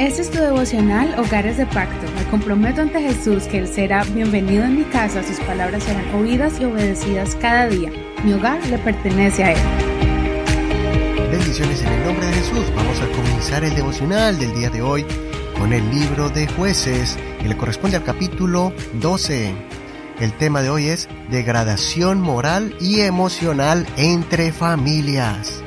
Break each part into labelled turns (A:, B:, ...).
A: Este es tu devocional Hogares de Pacto. Me comprometo ante Jesús que Él será bienvenido en mi casa, sus palabras serán oídas y obedecidas cada día. Mi hogar le pertenece a Él.
B: Bendiciones en el nombre de Jesús. Vamos a comenzar el devocional del día de hoy con el libro de jueces y le corresponde al capítulo 12. El tema de hoy es degradación moral y emocional entre familias.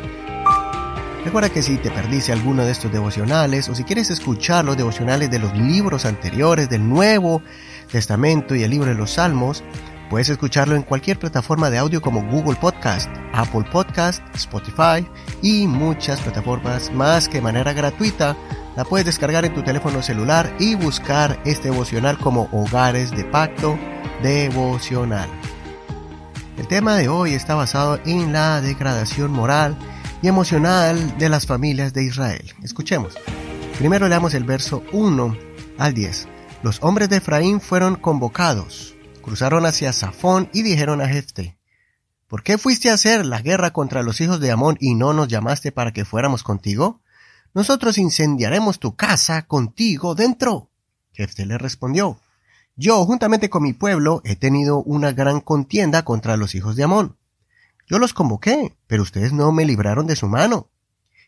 B: Recuerda que si te perdiste alguno de estos devocionales o si quieres escuchar los devocionales de los libros anteriores del Nuevo Testamento y el libro de los Salmos, puedes escucharlo en cualquier plataforma de audio como Google Podcast, Apple Podcast, Spotify y muchas plataformas más que de manera gratuita la puedes descargar en tu teléfono celular y buscar este devocional como Hogares de Pacto Devocional. El tema de hoy está basado en la degradación moral y de las familias de Israel. Escuchemos. Primero leamos el verso 1 al 10. Los hombres de Efraín fueron convocados, cruzaron hacia Safón y dijeron a Jefte, ¿por qué fuiste a hacer la guerra contra los hijos de Amón y no nos llamaste para que fuéramos contigo? Nosotros incendiaremos tu casa contigo dentro. Jefte le respondió, yo juntamente con mi pueblo he tenido una gran contienda contra los hijos de Amón. Yo los convoqué, pero ustedes no me libraron de su mano.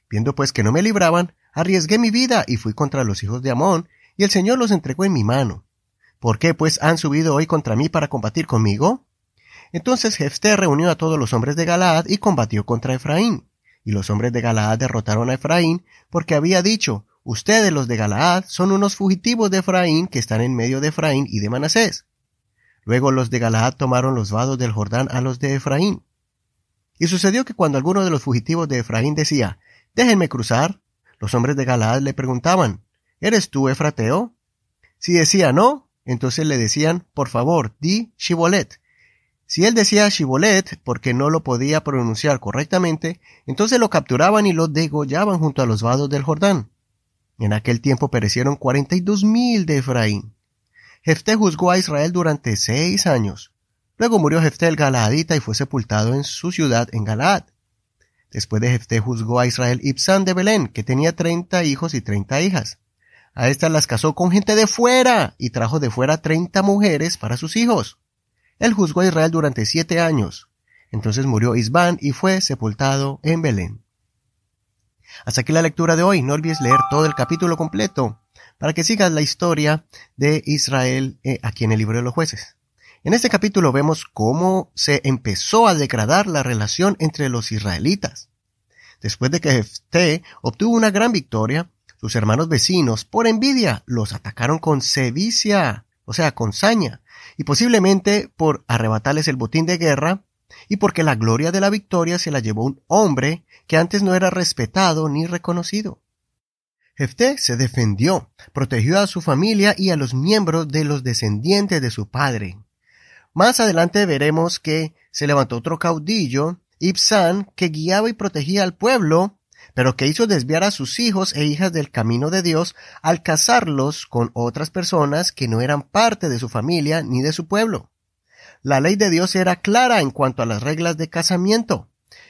B: Viendo pues que no me libraban, arriesgué mi vida y fui contra los hijos de Amón, y el Señor los entregó en mi mano. ¿Por qué pues han subido hoy contra mí para combatir conmigo? Entonces Jefté reunió a todos los hombres de Galaad y combatió contra Efraín. Y los hombres de Galaad derrotaron a Efraín, porque había dicho, Ustedes los de Galaad son unos fugitivos de Efraín que están en medio de Efraín y de Manasés. Luego los de Galaad tomaron los vados del Jordán a los de Efraín. Y sucedió que cuando alguno de los fugitivos de Efraín decía, Déjenme cruzar, los hombres de Galaad le preguntaban, ¿Eres tú Efrateo? Si decía no, entonces le decían, por favor, di Shibolet. Si él decía Shibolet porque no lo podía pronunciar correctamente, entonces lo capturaban y lo degollaban junto a los vados del Jordán. En aquel tiempo perecieron cuarenta y dos mil de Efraín. Jefté juzgó a Israel durante seis años. Luego murió Jefté el Galaadita y fue sepultado en su ciudad en Galaad. Después de Jefté juzgó a Israel Ibsán de Belén, que tenía treinta hijos y treinta hijas. A estas las casó con gente de fuera y trajo de fuera treinta mujeres para sus hijos. Él juzgó a Israel durante siete años. Entonces murió Isbán y fue sepultado en Belén. Hasta aquí la lectura de hoy. No olvides leer todo el capítulo completo para que sigas la historia de Israel eh, aquí en el libro de los jueces. En este capítulo vemos cómo se empezó a degradar la relación entre los israelitas. Después de que Jefté obtuvo una gran victoria, sus hermanos vecinos, por envidia, los atacaron con sevicia, o sea, con saña, y posiblemente por arrebatarles el botín de guerra, y porque la gloria de la victoria se la llevó un hombre que antes no era respetado ni reconocido. Jefté se defendió, protegió a su familia y a los miembros de los descendientes de su padre. Más adelante veremos que se levantó otro caudillo, Ibsán, que guiaba y protegía al pueblo, pero que hizo desviar a sus hijos e hijas del camino de Dios al casarlos con otras personas que no eran parte de su familia ni de su pueblo. La ley de Dios era clara en cuanto a las reglas de casamiento.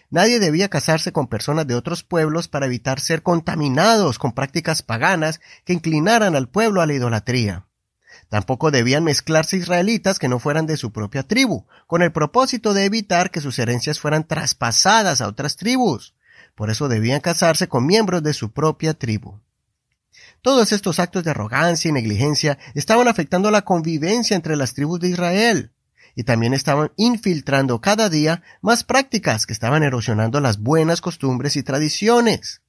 B: Nadie debía casarse con personas de otros pueblos para evitar ser contaminados con prácticas paganas que inclinaran al pueblo a la idolatría. Tampoco debían mezclarse israelitas que no fueran de su propia tribu, con el propósito de evitar que sus herencias fueran traspasadas a otras tribus. Por eso debían casarse con miembros de su propia tribu. Todos estos actos de arrogancia y negligencia estaban afectando la convivencia entre las tribus de Israel, y también estaban infiltrando cada día más prácticas que estaban erosionando las buenas costumbres y tradiciones.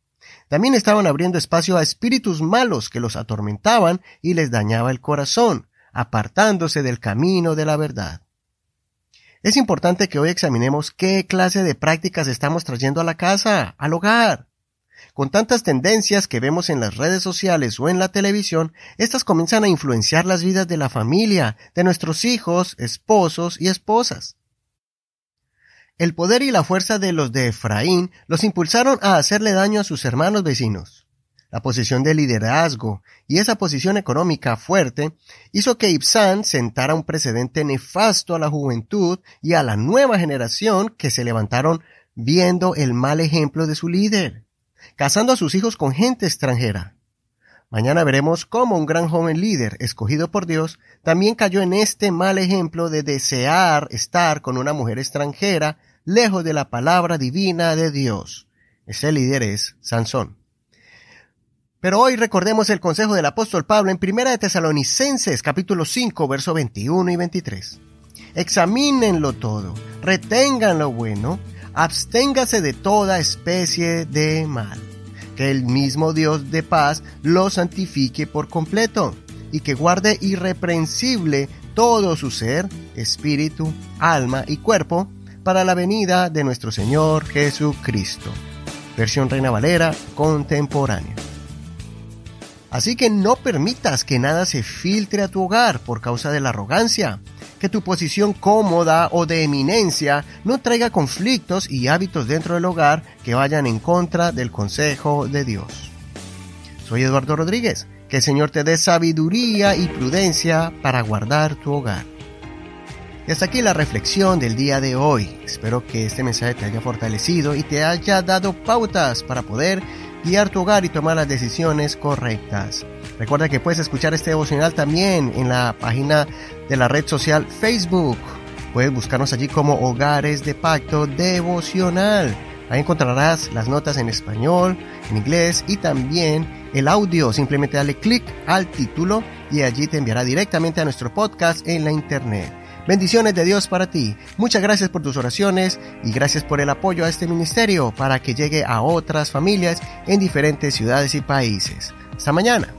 B: También estaban abriendo espacio a espíritus malos que los atormentaban y les dañaba el corazón, apartándose del camino de la verdad. Es importante que hoy examinemos qué clase de prácticas estamos trayendo a la casa, al hogar. Con tantas tendencias que vemos en las redes sociales o en la televisión, estas comienzan a influenciar las vidas de la familia, de nuestros hijos, esposos y esposas. El poder y la fuerza de los de Efraín los impulsaron a hacerle daño a sus hermanos vecinos. La posición de liderazgo y esa posición económica fuerte hizo que Ibsán sentara un precedente nefasto a la juventud y a la nueva generación que se levantaron viendo el mal ejemplo de su líder, casando a sus hijos con gente extranjera. Mañana veremos cómo un gran joven líder, escogido por Dios, también cayó en este mal ejemplo de desear estar con una mujer extranjera lejos de la palabra divina de Dios. Ese líder es Sansón. Pero hoy recordemos el consejo del apóstol Pablo en Primera de Tesalonicenses capítulo 5 verso 21 y 23. Examínenlo todo, retengan lo bueno, absténgase de toda especie de mal. Que el mismo Dios de paz lo santifique por completo y que guarde irreprensible todo su ser, espíritu, alma y cuerpo para la venida de nuestro Señor Jesucristo. Versión Reina Valera contemporánea. Así que no permitas que nada se filtre a tu hogar por causa de la arrogancia, que tu posición cómoda o de eminencia no traiga conflictos y hábitos dentro del hogar que vayan en contra del consejo de Dios. Soy Eduardo Rodríguez, que el Señor te dé sabiduría y prudencia para guardar tu hogar. Y hasta aquí la reflexión del día de hoy. Espero que este mensaje te haya fortalecido y te haya dado pautas para poder guiar tu hogar y tomar las decisiones correctas. Recuerda que puedes escuchar este devocional también en la página de la red social Facebook. Puedes buscarnos allí como Hogares de Pacto Devocional. Ahí encontrarás las notas en español, en inglés y también el audio. Simplemente dale clic al título y allí te enviará directamente a nuestro podcast en la internet. Bendiciones de Dios para ti. Muchas gracias por tus oraciones y gracias por el apoyo a este ministerio para que llegue a otras familias en diferentes ciudades y países. Hasta mañana.